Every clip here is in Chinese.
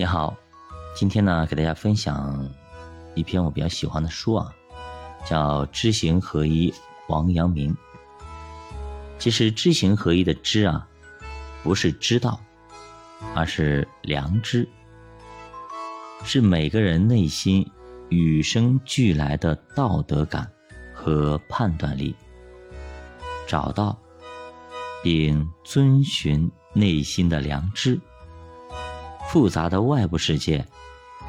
你好，今天呢，给大家分享一篇我比较喜欢的书啊，叫《知行合一》，王阳明。其实“知行合一”的“知”啊，不是知道，而是良知，是每个人内心与生俱来的道德感和判断力。找到并遵循内心的良知。复杂的外部世界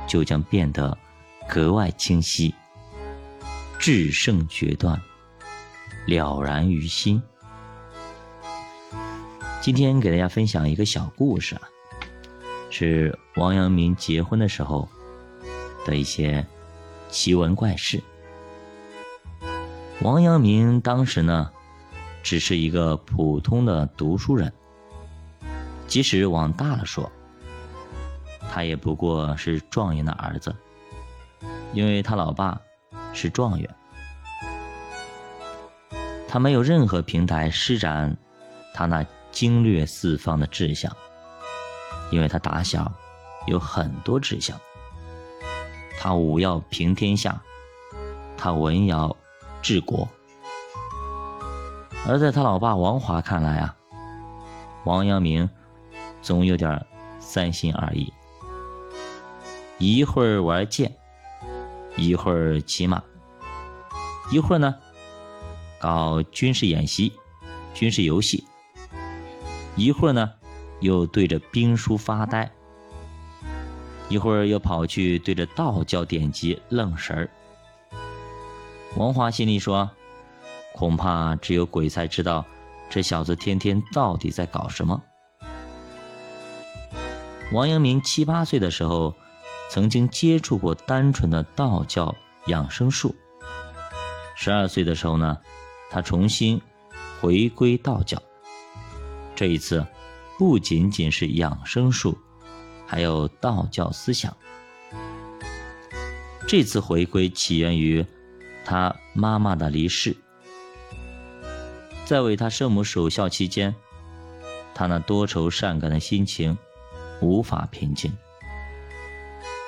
就将变得格外清晰，制胜决断，了然于心。今天给大家分享一个小故事啊，是王阳明结婚的时候的一些奇闻怪事。王阳明当时呢，只是一个普通的读书人，即使往大了说。他也不过是状元的儿子，因为他老爸是状元，他没有任何平台施展他那经略四方的志向，因为他打小有很多志向，他武要平天下，他文要治国，而在他老爸王华看来啊，王阳明总有点三心二意。一会儿玩剑，一会儿骑马，一会儿呢搞军事演习、军事游戏，一会儿呢又对着兵书发呆，一会儿又跑去对着道教典籍愣神儿。王华心里说：“恐怕只有鬼才知道，这小子天天到底在搞什么。”王阳明七八岁的时候。曾经接触过单纯的道教养生术。十二岁的时候呢，他重新回归道教。这一次，不仅仅是养生术，还有道教思想。这次回归起源于他妈妈的离世。在为他生母守孝期间，他那多愁善感的心情无法平静。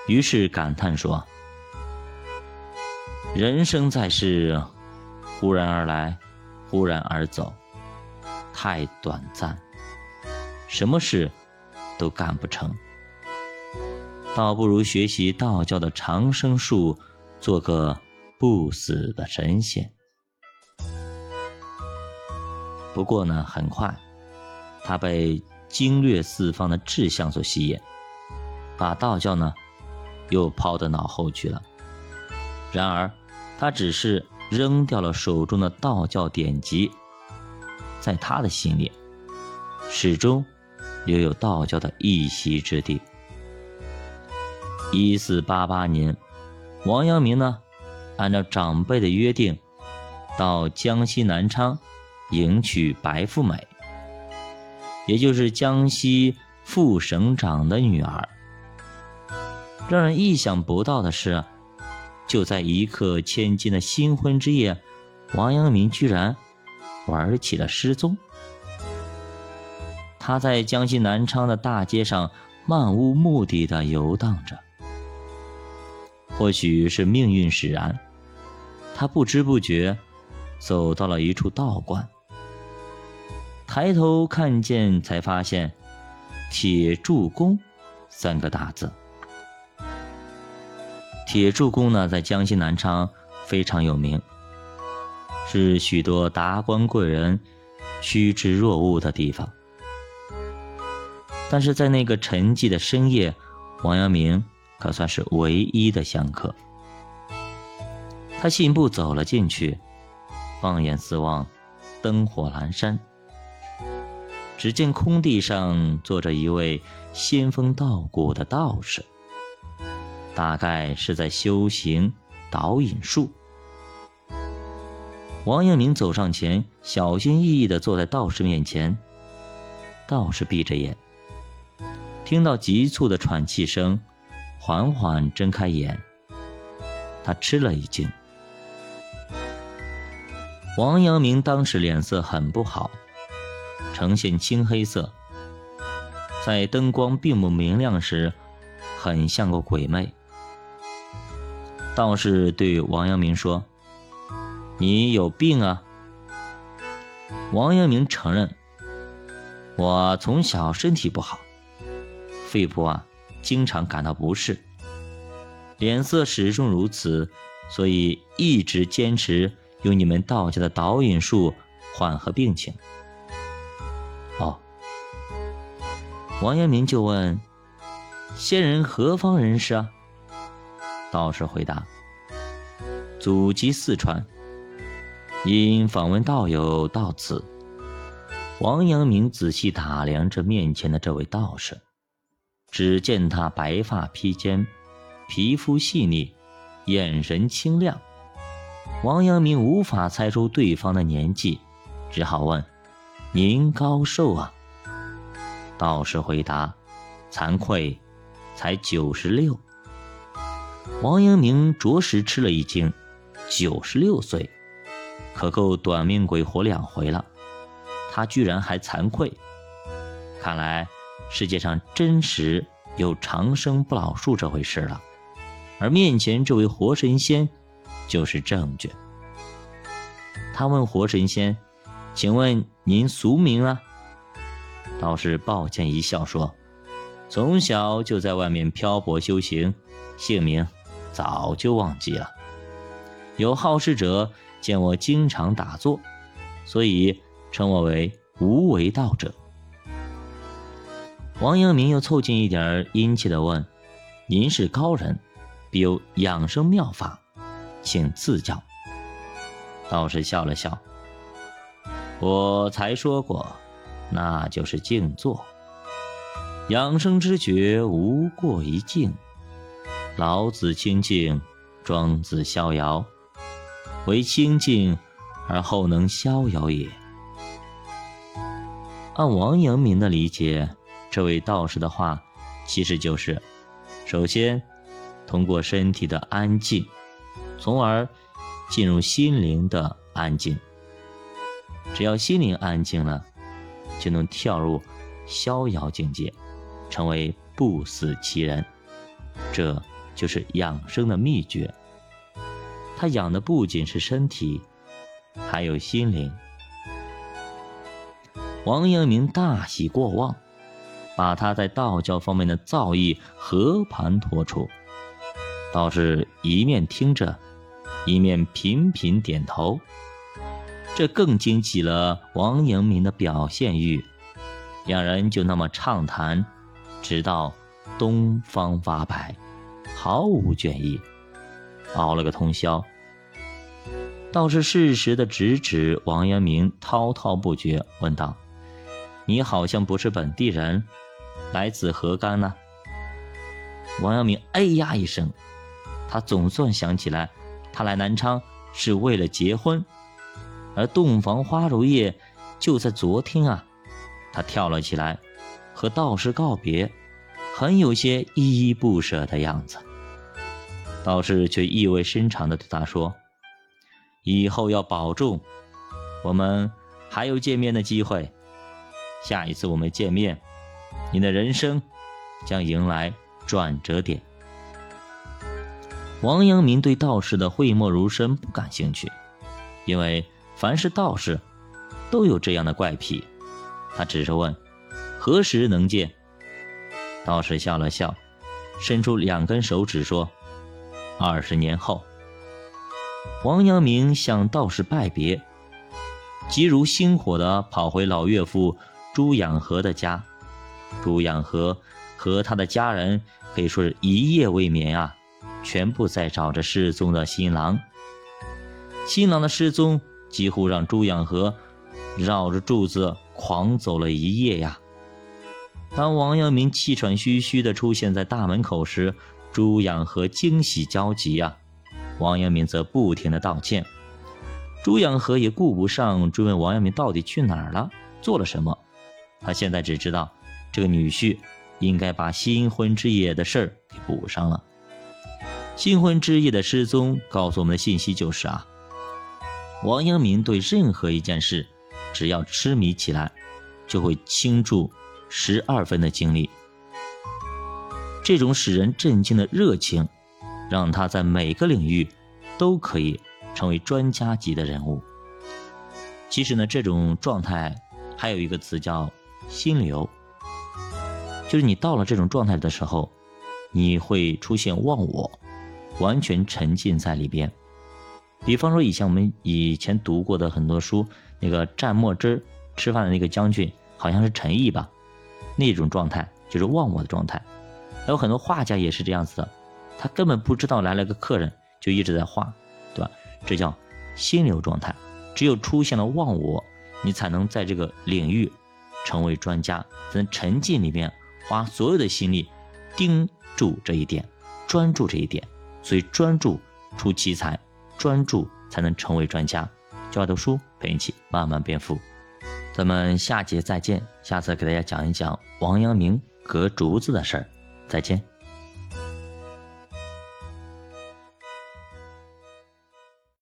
于是感叹说：“人生在世，忽然而来，忽然而走，太短暂，什么事都干不成。倒不如学习道教的长生术，做个不死的神仙。不过呢，很快，他被经略四方的志向所吸引，把道教呢。”又抛到脑后去了。然而，他只是扔掉了手中的道教典籍，在他的心里，始终留有道教的一席之地。一四八八年，王阳明呢，按照长辈的约定，到江西南昌迎娶白富美，也就是江西副省长的女儿。让人意想不到的是，就在一刻千金的新婚之夜，王阳明居然玩起了失踪。他在江西南昌的大街上漫无目的的游荡着。或许是命运使然，他不知不觉走到了一处道观。抬头看见，才发现“铁柱宫”三个大字。铁柱宫呢，在江西南昌非常有名，是许多达官贵人趋之若鹜的地方。但是在那个沉寂的深夜，王阳明可算是唯一的香客。他信步走了进去，放眼四望，灯火阑珊，只见空地上坐着一位仙风道骨的道士。大概是在修行导引术。王阳明走上前，小心翼翼地坐在道士面前。道士闭着眼，听到急促的喘气声，缓缓睁开眼。他吃了一惊。王阳明当时脸色很不好，呈现青黑色。在灯光并不明亮时。很像个鬼魅。道士对王阳明说：“你有病啊！”王阳明承认：“我从小身体不好，肺部啊经常感到不适，脸色始终如此，所以一直坚持用你们道家的导引术缓和病情。”哦，王阳明就问：“仙人何方人士啊？”道士回答：“祖籍四川，因访问道友到此。”王阳明仔细打量着面前的这位道士，只见他白发披肩，皮肤细腻，眼神清亮。王阳明无法猜出对方的年纪，只好问：“您高寿啊？”道士回答：“惭愧，才九十六。”王阳明着实吃了一惊，九十六岁，可够短命鬼活两回了。他居然还惭愧，看来世界上真实有长生不老术这回事了。而面前这位活神仙就是证据。他问活神仙：“请问您俗名啊？”道士抱歉一笑说：“从小就在外面漂泊修行，姓名。”早就忘记了。有好事者见我经常打坐，所以称我为无为道者。王阳明又凑近一点，殷切地问：“您是高人，必有养生妙法，请赐教。”道士笑了笑：“我才说过，那就是静坐。养生之诀，无过于静。”老子清静，庄子逍遥，唯清静而后能逍遥也。按王阳明的理解，这位道士的话，其实就是：首先，通过身体的安静，从而进入心灵的安静。只要心灵安静了，就能跳入逍遥境界，成为不死其人。这。就是养生的秘诀。他养的不仅是身体，还有心灵。王阳明大喜过望，把他在道教方面的造诣和盘托出。道士一面听着，一面频频点头，这更激起了王阳明的表现欲。两人就那么畅谈，直到东方发白。毫无倦意，熬了个通宵。倒是适时的指指王阳明，滔滔不绝，问道：“你好像不是本地人，来自何干呢？”王阳明哎呀一声，他总算想起来，他来南昌是为了结婚，而洞房花烛夜就在昨天啊！他跳了起来，和道士告别，很有些依依不舍的样子。道士却意味深长地对他说：“以后要保重，我们还有见面的机会。下一次我们见面，你的人生将迎来转折点。”王阳明对道士的讳莫如深不感兴趣，因为凡是道士都有这样的怪癖。他只是问：“何时能见？”道士笑了笑，伸出两根手指说。二十年后，王阳明向道士拜别，急如星火的跑回老岳父朱养和的家。朱养和和他的家人可以说是一夜未眠啊，全部在找着失踪的新郎。新郎的失踪几乎让朱养和绕着柱子狂走了一夜呀。当王阳明气喘吁吁地出现在大门口时，朱养和惊喜交集呀，王阳明则不停的道歉。朱养和也顾不上追问王阳明到底去哪儿了，做了什么。他现在只知道，这个女婿应该把新婚之夜的事儿给补上了。新婚之夜的失踪，告诉我们的信息就是啊，王阳明对任何一件事，只要痴迷起来，就会倾注十二分的精力。这种使人震惊的热情，让他在每个领域都可以成为专家级的人物。其实呢，这种状态还有一个词叫“心流”，就是你到了这种状态的时候，你会出现忘我，完全沉浸在里边。比方说，以前我们以前读过的很多书，那个蘸墨汁吃饭的那个将军，好像是陈毅吧？那种状态就是忘我的状态。还有很多画家也是这样子的，他根本不知道来了个客人，就一直在画，对吧？这叫心流状态。只有出现了忘我，你才能在这个领域成为专家，才能沉浸里面，花所有的心力盯住这一点，专注这一点。所以专注出奇才，专注才能成为专家。就爱读书，陪你一起慢慢变富。咱们下节再见，下次给大家讲一讲王阳明和竹子的事儿。再见。